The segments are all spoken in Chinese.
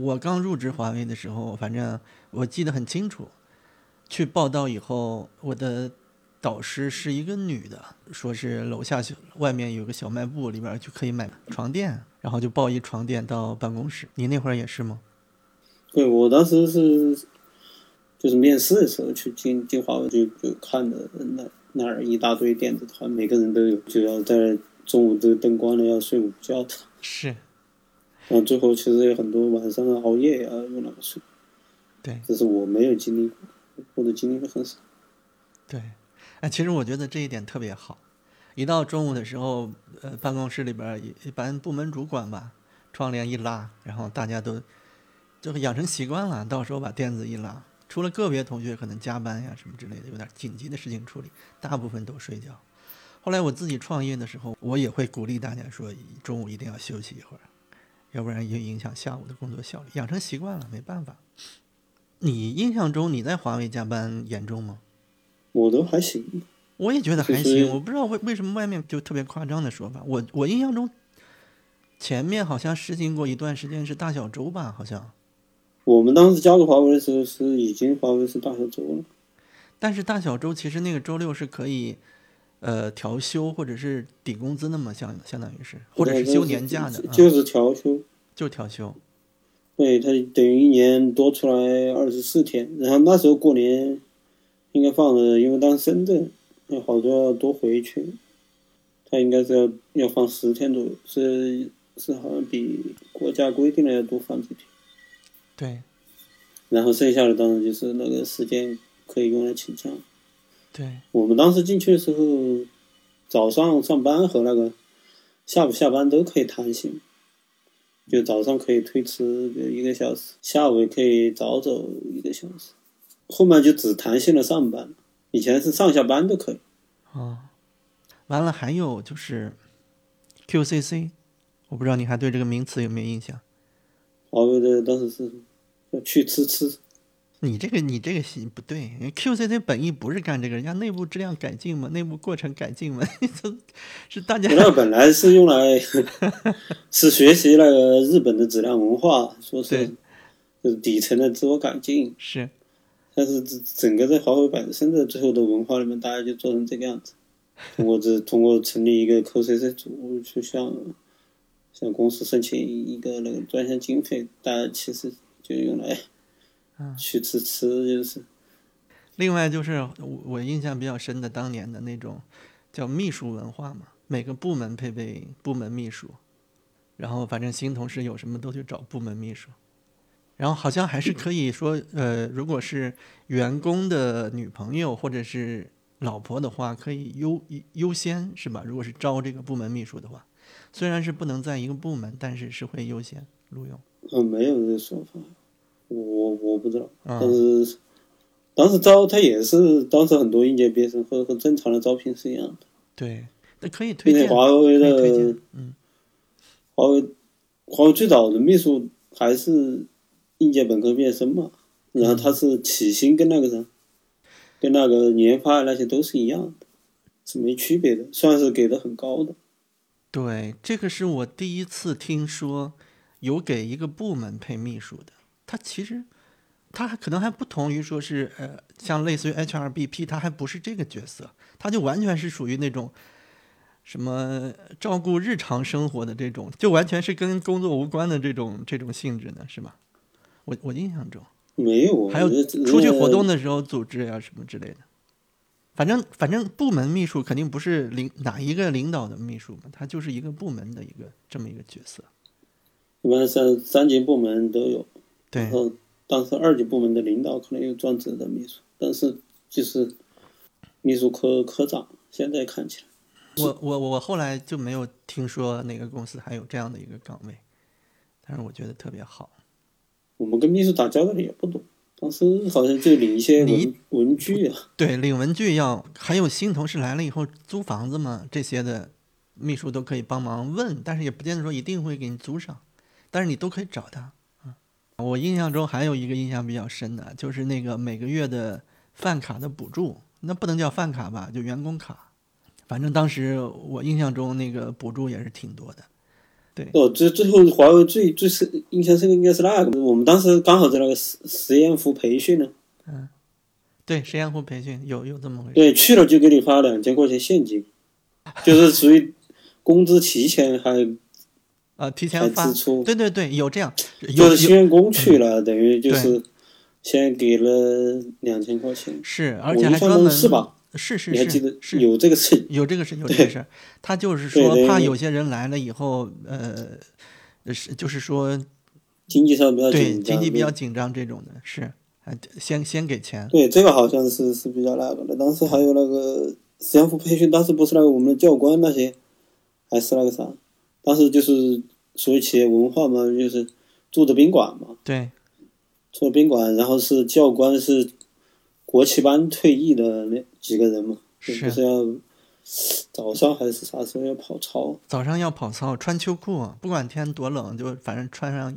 我刚入职华为的时候，反正我记得很清楚，去报道以后，我的导师是一个女的，说是楼下小外面有个小卖部，里边就可以买床垫，然后就抱一床垫到办公室。你那会儿也是吗？对，我当时是就是面试的时候去进进华为，就就看的那那儿一大堆电子，好像每个人都有，就要在中午都灯光了要睡午觉的。是，然后最后其实有很多晚上熬夜啊，用那个睡。对，这是我没有经历过，或者经历的很少。对，哎，其实我觉得这一点特别好。一到中午的时候，呃，办公室里边一一般部门主管吧，窗帘一拉，然后大家都就养成习惯了，到时候把垫子一拉，除了个别同学可能加班呀什么之类的，有点紧急的事情处理，大部分都睡觉。后来我自己创业的时候，我也会鼓励大家说，中午一定要休息一会儿，要不然也影响下午的工作效率。养成习惯了，没办法。你印象中你在华为加班严重吗？我都还行，我也觉得还行，我不知道为为什么外面就特别夸张的说法。我我印象中，前面好像实行过一段时间是大小周吧，好像。我们当时加入华为的时候是已经华为是大小周了。但是大小周其实那个周六是可以，呃，调休或者是抵工资的嘛，相相当于是，或者是休年假的，啊就是调休。就调休。对，他等于一年多出来二十四天，然后那时候过年应该放的，因为当时深圳有好多要多回去，他应该是要要放十天左右，是是好像比国家规定的要多放几天，对然后剩下的当然就是那个时间可以用来请假。对，我们当时进去的时候，早上上班和那个下午下班都可以弹性，就早上可以推迟一个小时，下午也可以早走一个小时，后面就只弹性了上班，以前是上下班都可以。啊，完了还有就是 QCC，我不知道你还对这个名词有没有印象？华为的当时是去吃吃，你这个你这个心不对，QCC 本意不是干这个，人家内部质量改进嘛，内部过程改进嘛，是大家那个本来是用来是学习那个日本的质量文化，说是就是底层的自我改进。是但是整整个在华为本身的最后的文化里面，大家就做成这个样子。通过这通过成立一个 QCC 组，去向向公司申请一个那个专项经费，大家其实就用来去吃吃，就是另外就是我我印象比较深的当年的那种叫秘书文化嘛，每个部门配备部门秘书，然后反正新同事有什么都去找部门秘书，然后好像还是可以说，呃，如果是员工的女朋友或者是老婆的话，可以优优先是吧？如果是招这个部门秘书的话，虽然是不能在一个部门，但是是会优先录用。呃没有这说法，我我不知道，啊。但是当时招他也是当时很多应届毕业生和和正常的招聘是一样的，对，那可以推荐，华为的荐，嗯，华为华为最早的秘书还是应届本科毕业生嘛，然后他是起薪跟那个啥，跟那个研发那些都是一样的，是没区别的，算是给的很高的。对，这个是我第一次听说有给一个部门配秘书的。它其实，它还可能还不同于说是呃，像类似于 HRBP，它还不是这个角色，它就完全是属于那种什么照顾日常生活的这种，就完全是跟工作无关的这种这种性质呢，是吧？我我印象中没有，还有出去活动，的时候组织呀、什么之类的。反正反正部门秘书肯定不是领哪一个领导的秘书嘛，他就是一个部门的一个这么一个角色。一般三三级部门都有，对然，后当时二级部门的领导可能有专职的秘书，但是就是秘书科科长，现在看起来。我我我后来就没有听说哪个公司还有这样的一个岗位，但是我觉得特别好。我们跟秘书打交道的也不多，当时好像就领一些你文文具啊，对，领文具要还有新同事来了以后租房子嘛，这些的秘书都可以帮忙问，但是也不见得说一定会给你租上，但是你都可以找他。啊，我印象中还有一个印象比较深的，就是那个每个月的饭卡的补助，那不能叫饭卡吧，就员工卡。反正当时我印象中那个补助也是挺多的，对哦，最最后华为最最深印象深刻应该是那个，我们当时刚好在那个实实验湖培训呢，嗯对，实验湖培训有有这么回事。对，去了就给你发两千块钱现金，就是属于工资提前还啊，提前发支，出，对对对，有这样，有就是有新员工去了，等于就是先给了两千块钱，是，而且还专门是吧？是是有这个事？有这个事，有这个事。他就是说怕有些人来了以后，呃，是就是说经济上比较对紧张，经济比较紧张这种的，是，还先先给钱。对，这个好像是是比较那个的。当时还有那个实验服培训，当时不是那个我们的教官那些，还是那个啥，当时就是属于企业文化嘛，就是住的宾馆嘛，对住的宾馆，然后是教官是国旗班退役的那几个人嘛，就是不是要早上还是啥时候要跑操？早上要跑操，穿秋裤，不管天多冷，就反正穿上。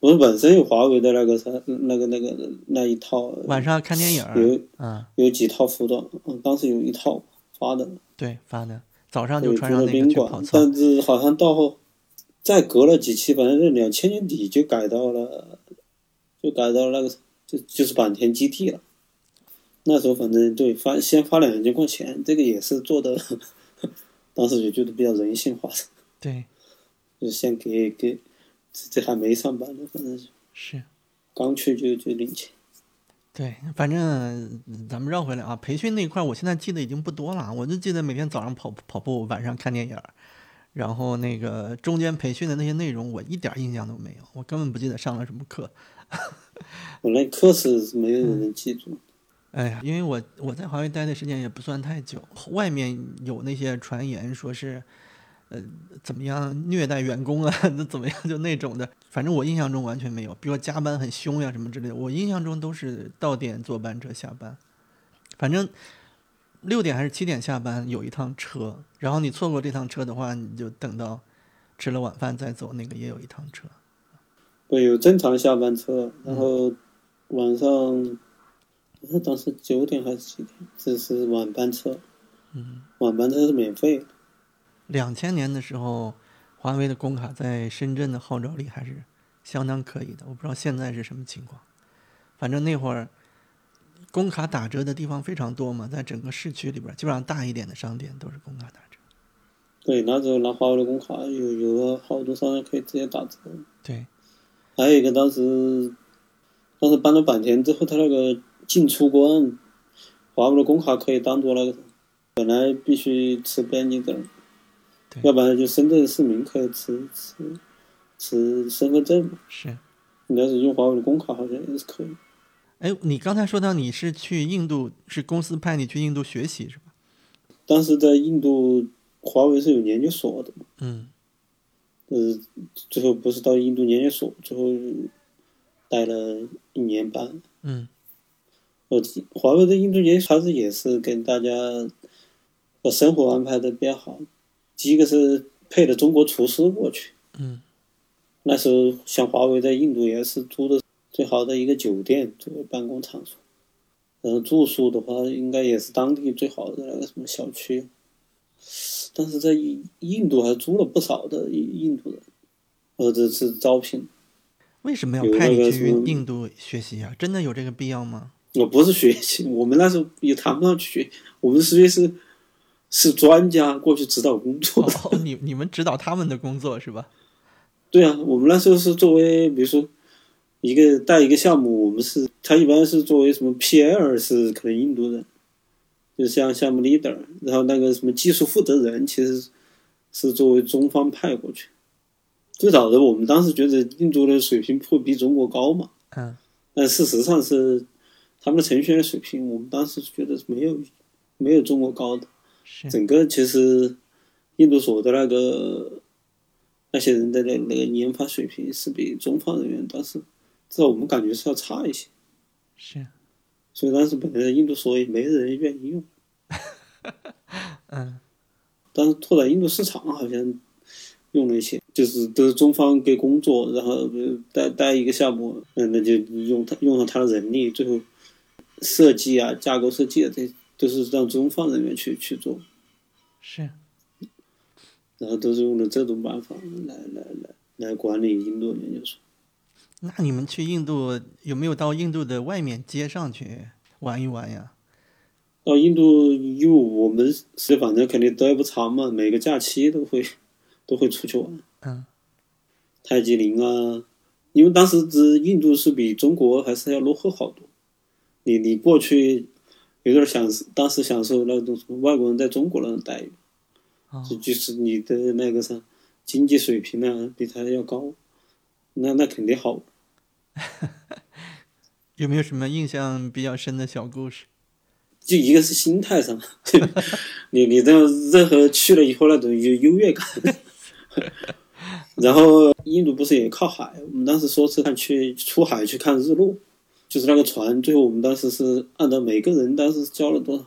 我们本身有华为的那个啥，那个那个那一套，晚上看电影，有嗯，有几套服装，嗯，当时有一套发的。对，发的，早上就穿上那个的宾馆去跑，操。但是好像到后再隔了几期，反正是两千年底就改到了，就改到那个就就是坂田基地了。那时候反正对发先发两千块钱，这个也是做的，当时也觉得比较人性化的，对，就先给给这这还没上班呢，反正是是。刚去就就领钱。对，反正嗯咱们绕回来啊，培训那块儿，我现在记得已经不多了，我就记得每天早上跑跑步，晚上看电影儿，然后那个中间培训的那些内容，我一点印象都没有，我根本不记得上了什么课。我那课是没有人能记住，哎呀，因为我我在华为待的时间也不算太久，外面有那些传言说是，呃，怎么样虐待员工啊，那怎么样就那种的，反正我印象中完全没有。比如说加班很凶呀什么之类的，我印象中都是到点坐班车下班，反正六点还是七点下班有一趟车，然后你错过这趟车的话，你就等到吃了晚饭再走，那个也有一趟车。对，有正常下班车，然后晚上，那当时九点还是几点？这是晚班车，嗯，晚班车是免费的。两千年的时候，华为的工卡在深圳的号召力还是相当可以的。我不知道现在是什么情况，反正那会儿工卡打折的地方非常多嘛，在整个市区里边儿，基本上大一点的商店都是工卡打折。对，那时候拿华为的工卡，有有了好多商家可以直接打折。对，还有一个当时，当时搬到坂田之后，他那个进出关，华为的工卡可以当做那个，本来必须持边境证，对要不然就深圳市民可以持持持身份证嘛。是。你要是用华为的工卡，好像也是可以。哎，你刚才说到你是去印度，是公司派你去印度学习是吧？当时在印度，华为是有研究所的嘛，嗯呃，最后不是到印度研究所，最后待了一年半。嗯我华为的印度研究还，是也是跟大家把生活安排的比较好。第一个是配的中国厨师过去，嗯那时候像华为在印度也是租的最好的一个酒店作为办公场所，然后住宿的话应该也是当地最好的那个什么小区。但是在印印度还租了不少的印印度人，或者是招聘。为什么要派你去印度学习啊？真的有这个必要吗？我不是学习，我们那时候也谈不上去学，我们实际是是专家过去指导工作的。哦，你你们指导他们的工作是吧？对啊，我们那时候是作为，比如说一个带一个项目，我们是他一般是作为什么 PL 是可能印度人，就像项目 leader，然后那个什么技术负责人其实是作为中方派过去。最早的我们当时觉得印度的水平会比中国高嘛，嗯但事实上是他们的程序员水平，我们当时觉得是没有没有中国高的。是。整个其实印度所的那个那些人的那那个研发水平是比中方人员当时至少我们感觉是要差一些，是。所以当时本来印度所也没人愿意用，嗯。但是拓展印度市场好像用了一些，就是都是中方给工作，然后带带一个项目，嗯，那就用他用上他的人力，最后设计啊、架构设计啊，这都是让中方人员去去做。是。然后都是用的这种办法来来来来管理印度研究所。那你们去印度有没有到印度的外面街上去玩一玩呀？到印度，因为我们是反正肯定待不长嘛，每个假期都会都会出去玩。嗯，泰姬陵啊，因为当时这印度是比中国还是要落后好多。你你过去有点享受，当时享受那种什么外国人在中国那种待遇，哦就就是你的那个啥经济水平呢比他要高，那那肯定好玩。有没有什么印象比较深的小故事？就一个是心态上，你你这任何去了以后那种优优越感，然后印度不是也靠海？我们当时说是看去出海去看日落，就是那个船，最后我们当时是按照每个人当时交了多少，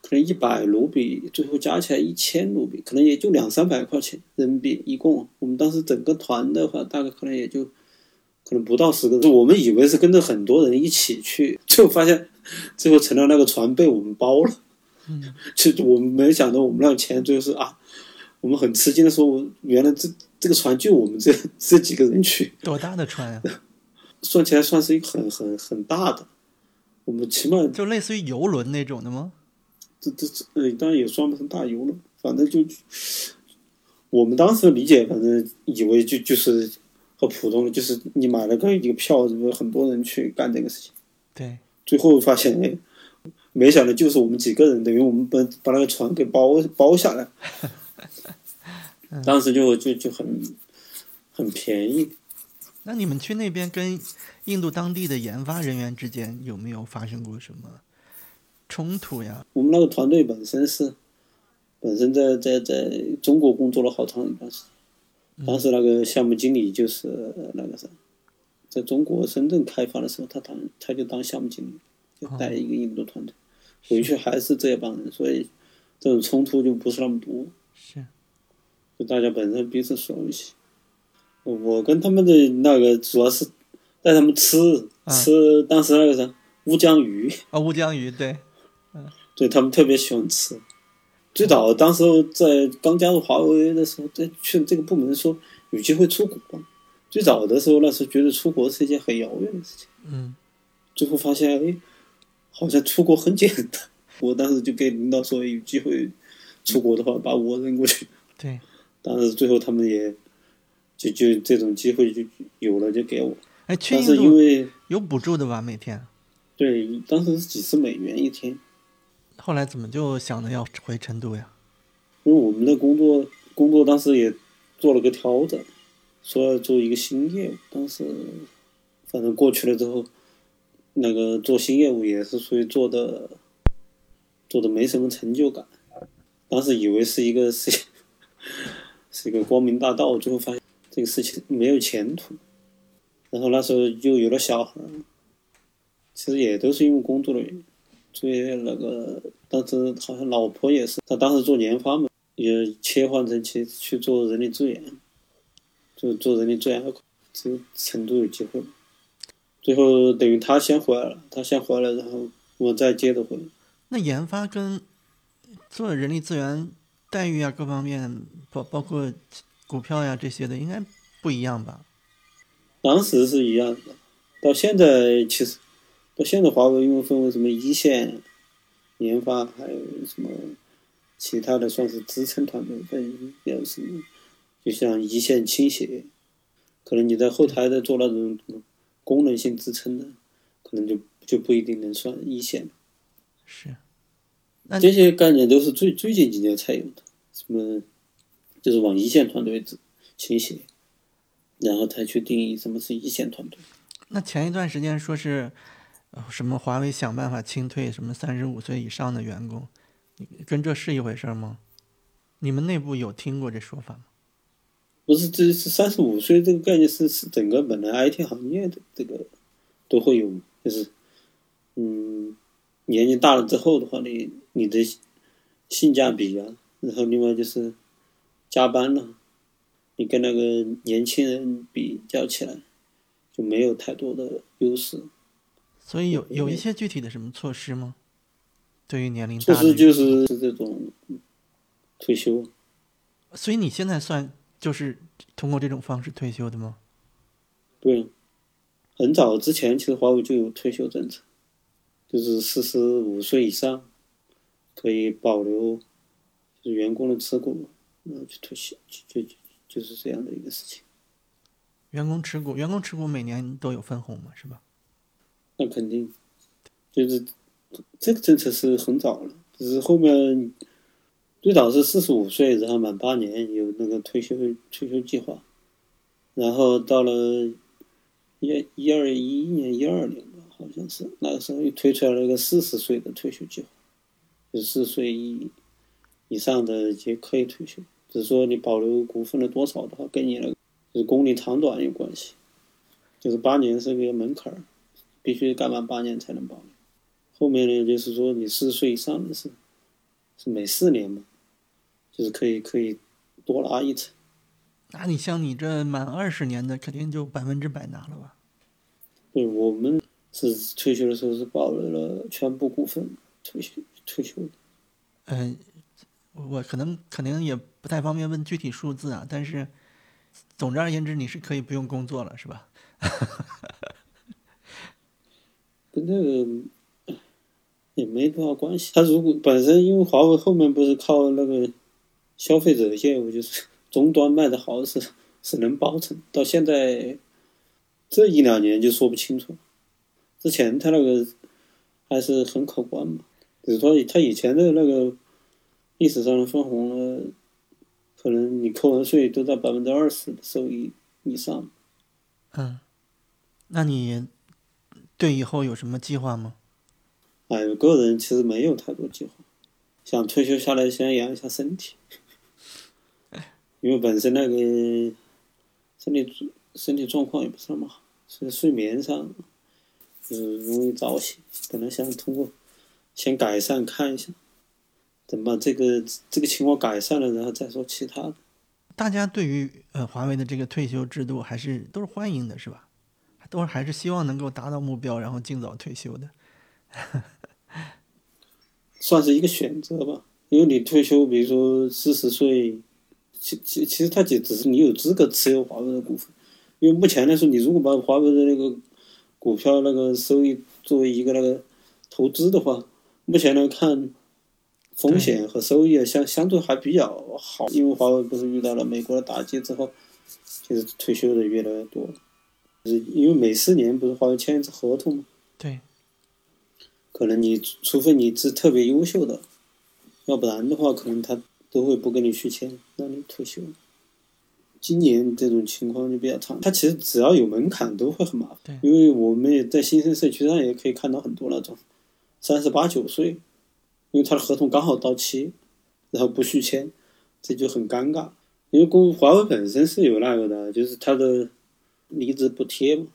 可能一百卢比，最后加起来一千卢比，可能也就两三百块钱人民币，一共。我们当时整个团的话，大概可能也就可能不到十个人，就我们以为是跟着很多人一起去，最后发现。最后成了那个船被我们包了，嗯，就我们没想到我们那个钱最后是啊，我们很吃惊的说，原来这这个船就我们这这几个人去，多大的船呀、算起来算是一个很很很大的，我们起码就类似于游轮那种的吗？这这这呃当然也算不上大游轮，反正就我们当时理解，反正以为就就是和普通的就是你买了个一个票，有很多人去干这个事情。对，最后发现，哎，没想到就是我们几个人，等于我们把把那个船给包包下来，当时就就就很很便宜。那你们去那边跟印度当地的研发人员之间有没有发生过什么冲突呀？我们那个团队本身是本身在在在中国工作了好长一段时间，当时那个项目经理就是呃那个啥，在中国深圳开发的时候，他当他就当项目经理，就带一个印度团队，回去还是这帮人，所以这种冲突就不是那么多。是，就大家本身彼此熟悉。我跟他们的那个主要是带他们吃啊吃当时那个啥乌江鱼，啊，乌江鱼，对，嗯对他们特别喜欢吃。最早当时候在刚加入华为的时候，在去这个部门说有机会出国。最早的时候，那时候觉得出国是一件很遥远的事情，嗯，最后发现哎，好像出国很简单。我当时就给领导说，有机会出国的话，把我扔过去。对，但是最后他们也就就这种机会就有了，就给我。哎，去但是因印度为有补助的吧？每天，对当时是几十美元一天，后来怎么就想着要回成都呀？因为我们的工作工作当时也做了个调整，说要做一个新业务。当时反正过去了之后，那个做新业务也是属于做的做的没什么成就感。当时以为是一个是 是一个光明大道，最后发现这个事情没有前途。然后那时候又有了小孩，其实也都是因为工作的原因。所以那个当时好像老婆也是，她当时做研发嘛，也切换成去去做人力资源，就做人力资源那块，这成都有机会。最后等于他先回来了，他先回来，然后我再接着回来。那研发跟做人力资源待遇啊，各方面包包括股票呀这些的，应该不一样吧？当时是一样的，到现在其实到现在华为因为分为什么一线研发，还有什么其他的算是支撑团队，分也是就像一线倾斜，可能你在后台在做那种功能性支撑的，可能就就不一定能算一线。是，那这些概念都是最最近几年才有的，什么就是往一线团队指倾斜，然后才去定义什么是一线团队。那前一段时间说是，呃什么华为想办法清退什么三十五岁以上的员工，跟这是一回事儿吗？你们内部有听过这说法吗？不是，这是三十五岁这个概念是是整个本来 IT 行业的这个都会有，就是嗯，年纪大了之后的话，你你的性价比啊，然后另外就是加班了、你跟那个年轻人比较起来就没有太多的优势。所以有有一些具体的什么措施吗？对于年龄大的施就是是这种退休，所以你现在算就是通过这种方式退休的吗？对，很早之前其实华为就有退休政策，就是四十五岁以上可以保留就是员工的持股，然后去退休，就就就是这样的一个事情。员工持股，员工持股每年都有分红嘛，是吧？那肯定，就是这个政策是很早了，只是后面最早是四十五岁，然后满八年有那个退休退休计划，然后到了一一二一一年一二年吧，好像是那个时候又推出来了一个四十岁的退休计划，就四十岁以以上的也可以退休，只是说你保留股份的多少的话，跟你那个就是工龄长短有关系，就是八年是个门槛儿。必须干满八年才能保留。后面呢，就是说你四十岁以上的是，是每四年嘛，就是可以可以多拿一层。那你像你这满二十年的，肯定就百分之百拿了吧？对，我们是退休的时候是保留了全部股份退休退休的。嗯、我可能可能也不太方便问具体数字啊，但是总之而言之，你是可以不用工作了，是吧？跟这个也没多少关系。他如果本身因为华为后面不是靠那个消费者业务，就是终端卖的好是是能保成，到现在这一两年就说不清楚。之前他那个还是很可观嘛，比如说他以前的那个历史上的分红呢，可能你扣完税都在百分之二十的收益以上。嗯，那你对以后有什么计划吗？哎，我个人其实没有太多计划，想退休下来先养一下身体，因为本身那个身体身体状况也不是那么好，所以睡眠上就是容易早醒。本来想通过先改善看一下，等把这个这个情况改善了，然后再说其他的。大家对于呃华为的这个退休制度还是都是欢迎的，是吧？都是还是希望能够达到目标，然后尽早退休的。算是一个选择吧，因为你退休，比如说四十岁，其其其实它就只是你有资格持有华为的股份，因为目前来说，你如果把华为的那个股票那个收益作为一个那个投资的话，目前来看，风险和收益啊相相对还比较好，因为华为不是遇到了美国的打击之后，就是退休的越来越多，就是因为每四年不是华为签一次合同吗。对，可能你除非你是特别优秀的，要不然的话，可能他都会不跟你续签，让你退休。今年这种情况就比较长，它其实只要有门槛都会很麻烦。对因为我们也在新生社区上也可以看到很多那种三十八九岁，因为他的合同刚好到期，然后不续签，这就很尴尬。因为公华为本身是有那个的，就是他的离职补贴嘛，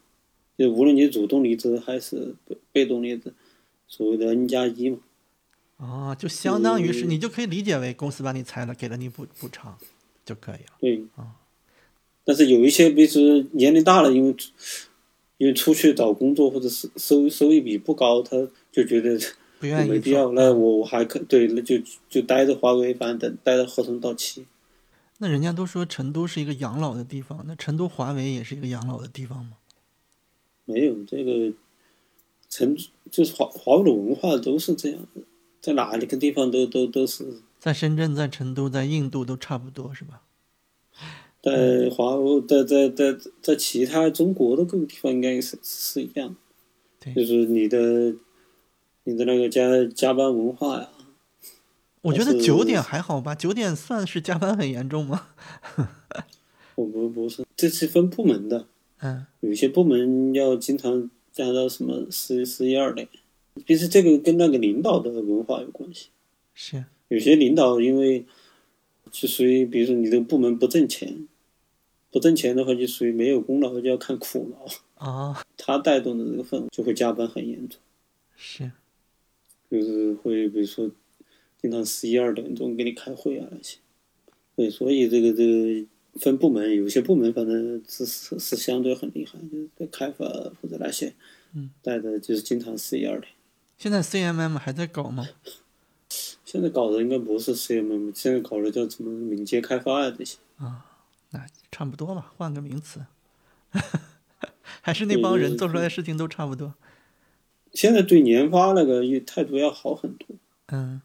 就无论你主动离职还是被被动离职，所谓的 N 加一嘛。哦，就相当于是嗯你就可以理解为公司把你裁了，给了你补补偿就可以了。对啊，但是有一些，比如说年龄大了，因为因为出去找工作或者是收收益比不高，他就觉得不愿意没必要。那我我还可对，那就就待着华为，反正等待着合同到期。那人家都说成都是一个养老的地方，那成都华为也是一个养老的地方吗？没有这个成就是华华为的文化都是这样的，在哪里个地方都都都是在深圳、在成都、在印度都差不多是吧？在华为在在在在其他中国的各个地方应该是是一样，对就是你的你的那个加加班文化呀，我觉得九点还好吧，九点算是加班很严重吗？我不不是，这是分部门的，嗯，有些部门要经常加到什么十十一二点，其实这个跟那个领导的文化有关系。是，有些领导因为就属于，比如说你这个部门不挣钱，不挣钱的话就属于没有功劳就要看苦劳，啊，他带动的这个氛围就会加班很严重，是，就是会比如说经常十一二点钟给你开会啊那些。对，所以这个这个分部门，有些部门反正是是是相对很厉害，就是在开发或者那些，嗯，带的就是经常十一二点。现在 CMM 还在搞吗？现在搞的应该不是 CMM，现在搞的叫什么敏捷开发啊这些。啊那差不多吧，换个名词，还是那帮人做出来的事情都差不多。现在对研发那个态度要好很多，嗯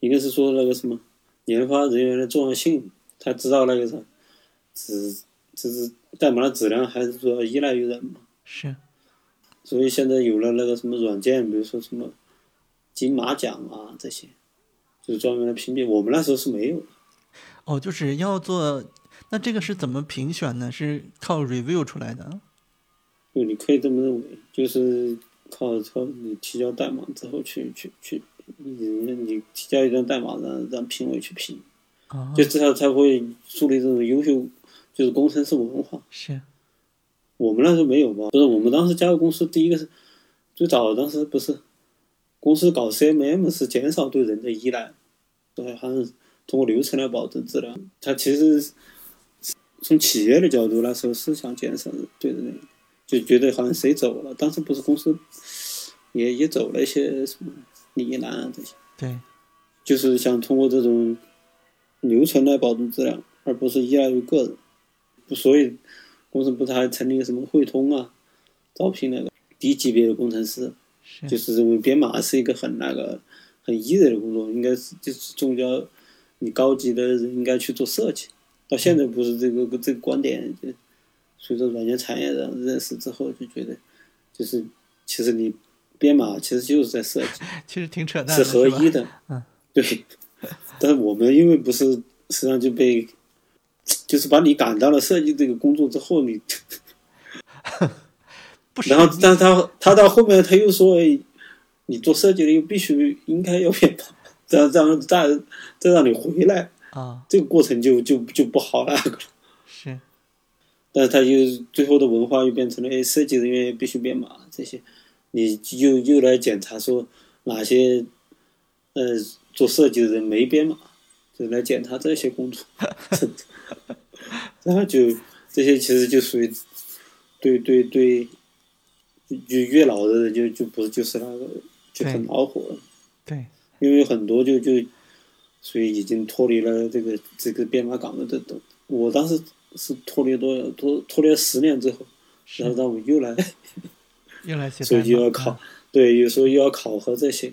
一个是说那个什么研发人员的重要性，他知道那个啥，质就是代码的质量还是主要依赖于人嘛。是，所以现在有了那个什么软件，比如说什么金马奖啊这些，就是专门来评比。我们那时候是没有的。哦，就是要做，那这个是怎么评选呢？是靠 review 出来的？对，你可以这么认为，就是靠靠你提交代码之后去去去，你你提交一段代码让让评委去评，啊、就至少才会树立这种优秀就是工程师文化。是，我们那时候没有吧？不是，我们当时加入公司第一个是最早当时不是公司搞 CMM 是减少对人的依赖，对，好像是通过流程来保证质量。它其实从企业的角度那时候是想减少对人，就觉得好像谁走了，当时不是公司也也走了一些什么李一楠啊这些，对，就是想通过这种流程来保证质量，而不是依赖于个人。所以公司不是还成立了什么汇通啊，招聘那个低级别的工程师，是，就是认为编码是一个很那个很 easy 的工作，应该是就是中交你高级的人应该去做设计。到现在不是这个这个观点，就随着软件产业的认识之后，就觉得就是其实你编码其实就是在设计。其实挺扯淡是合一的，嗯，对。但是我们因为不是，实际上就被，就是把你赶到了设计这个工作之后，你，然后，但是他他到后面他又说，哎，你做设计的又必须应该要编码，这样这样再再让你回来，啊，这个过程就就就不好了。是，但是他又最后的文化又变成了，哎，设计人员必须编码这些，你又又来检查说哪些，呃，做设计的人没编码，就来检查这些工作，然后就这些其实就属于，对对对，就就越老的人就就不是就是那个就很恼火了，对，因为很多就就，所以已经脱离了这个这个编码岗位的都，我当时是拖了多少脱脱离了十年之后，然后让我又来，又来写所以代码又要考啊，对，有时候又要考核这些，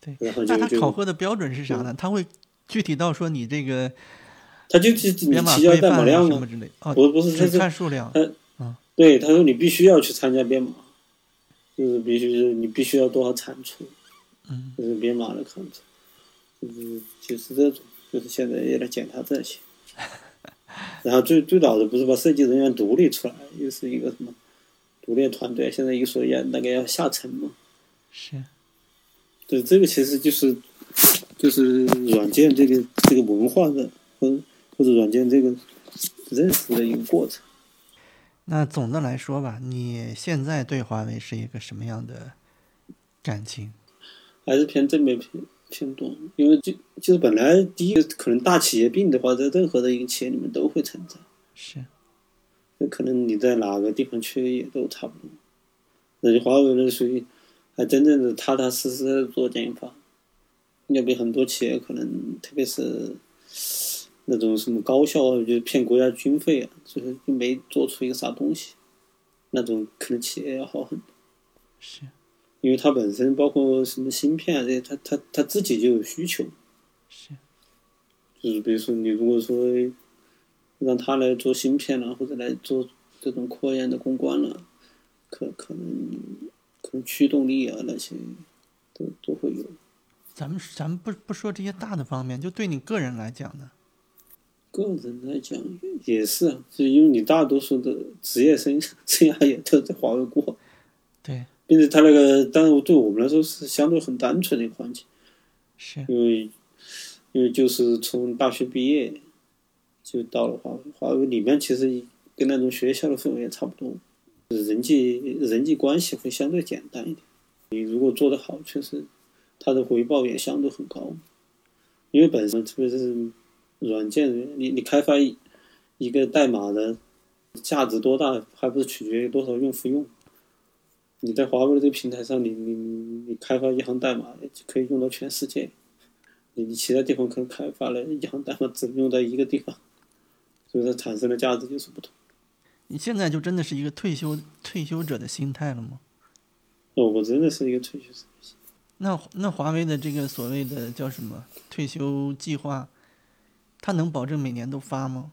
对，然后就那他考核的标准是啥呢？他会具体到说你这个他就就你编码提交规范啊代码量嘛，什么之类，哦，不不是他看数量，对，他说你必须要去参加编码，就是必须是你必须要多少产出，嗯，就是编码的产出，就是就是这种，就是现在也来检查这些。然后最最早的不是把设计人员独立出来，又是一个什么独立团队，现在又说要那个要下沉嘛，是，对，这个其实就是就是软件这个这个文化的或或者软件这个认识的一个过程。那总的来说吧，你现在对华为是一个什么样的感情？还是偏正面偏偏多，因为就就是本来第一个可能大企业病的话，在任何的一个企业里面都会存在，是，那可能你在哪个地方去也都差不多。那就华为呢，属于还真正的踏踏实实的做研发，要比很多企业可能，特别是那种什么高校啊，就是骗国家军费啊，就是就没做出一个啥东西，那种可能企业要好很多。是，因为它本身包括什么芯片啊这些，它它它自己就有需求。是，就是比如说你如果说让他来做芯片了、或者来做这种扩研的公关了、可可能可能驱动力啊那些都都会有。咱们咱们不不说这些大的方面，就对你个人来讲呢，个人来讲也是啊，就因为你大多数的职业生生涯 也都在华为过，对，并且他那个，当然对我们来说是相对很单纯的一个环境。是，因为因为就是从大学毕业就到了华为，华为里面其实跟那种学校的氛围也差不多，人际人际关系会相对简单一点。你如果做得好，确实它的回报也相对很高，因为本身特别是软件你你开发一一个代码的价值多大，还不是取决于多少用户用。你在华为的这个平台上，你你你你开发一行代码，可以用到全世界。你你其他地方可能开发了一行代码只能用在一个地方，所以它产生的价值就是不同。你现在就真的是一个退休退休者的心态了吗？哦，我真的是一个退休者。那那华为的这个所谓的叫什么退休计划，它能保证每年都发吗？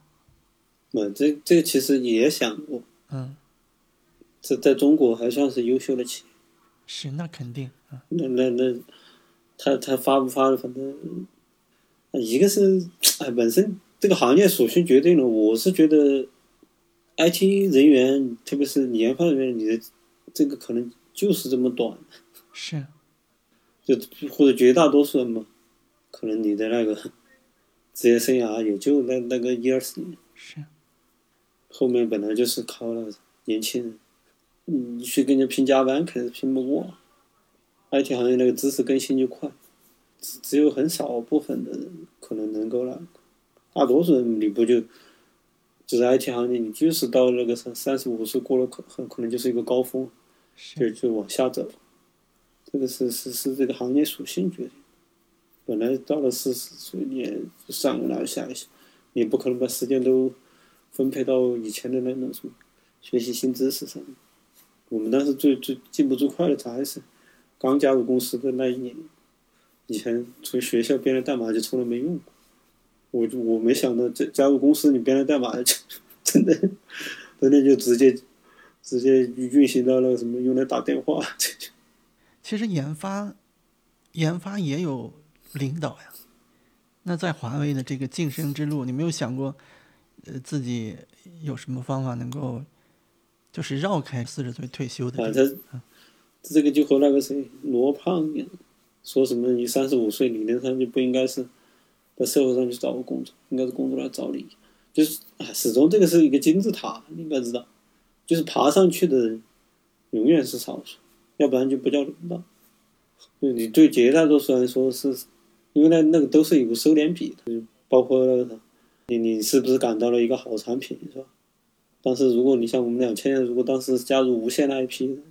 嗯这这个其实也想过，嗯，这在中国还算是优秀的企业。是，那肯定啊。那那那，他他发不发的，反正，一个是哎，本身这个行业属性决定了。我是觉得，IT 人员，特别是你研发人员，你的这个可能就是这么短，是，就或者绝大多数人嘛，可能你的那个职业生涯也就那那个一二十年，是，后面本来就是靠那个年轻人，你去跟人家拼加班，肯定是拼不过。IT 行业那个知识更新就快，只只有很少部分的人可能能够那个，大多数人你不就，就是 IT 行业，你就是到那个三三十五岁过了，可很可能就是一个高峰，就是就往下走。这个是是是这个行业属性决定。本来到了四十岁，你也上来后下一下，你不可能把时间都分配到以前的那种什么学习新知识上面。我们当时最最进步最快的还是刚加入公司的那一年，以前从学校编的代码就从来没用过。我就我没想到加加入公司，你编的代码就真的真的就直接直接运行到那个什么用来打电话。这就其实研发研发也有领导呀。那在华为的这个晋升之路，你没有想过，呃，自己有什么方法能够，就是绕开四十岁退休的啊，这个？他这个就和那个谁罗胖一样，说什么你三十五岁理论上就不应该是在社会上去找个工作，应该是工作来找你，就是啊，始终这个是一个金字塔，你应该知道，就是爬上去的人永远是少数，要不然就不叫领导。就你对绝大多数来说是，因为那那个都是有个收敛比的，就包括那个啥，你你是不是感到了一个好产品是吧？但是如果你像我们两千年，如果当时加入无线那一批人，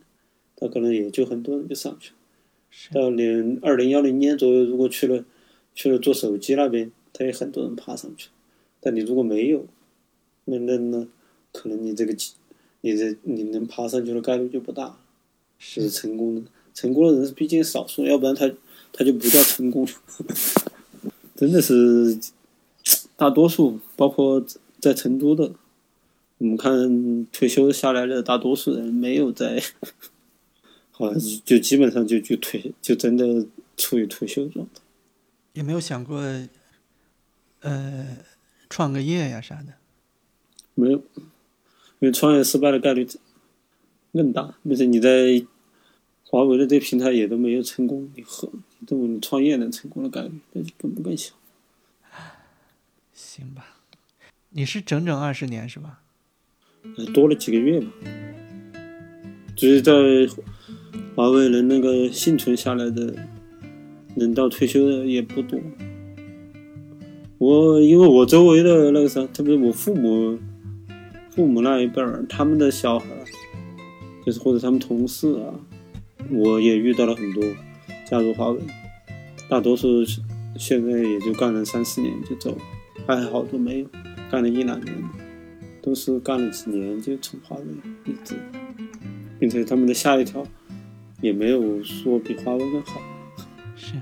他可能也就很多人就上去了。到零二零幺零年左右，如果去了去了做手机那边，他也很多人爬上去了。但你如果没有，那那那可能你这个机你这你能爬上去的概率就不大。是成功的，成功的人是毕竟少数，要不然他他就不叫成功。真的是大多数，包括在成都的，我们看退休下来的大多数人没有在，好像是就基本上就就退，就真的处于退休状态。也没有想过，呃，创个业呀啥的。没有，因为创业失败的概率更大。而且你在华为的这个平台也都没有成功，你和你认为你创业能成功的概率，那就更更小。行吧，你是整整二十年是吧？呃多了几个月吧。就是在华为能那个幸存下来的，能到退休的也不多。我因为我周围的那个啥，特别是我父母，父母那一辈儿，他们的小孩，就是或者他们同事啊，我也遇到了很多加入华为，大多数现在也就干了三四年就走了，还好多没有干了一两年。都是干了几年就从华为离职，并且他们的下一条也没有说比华为更好。是。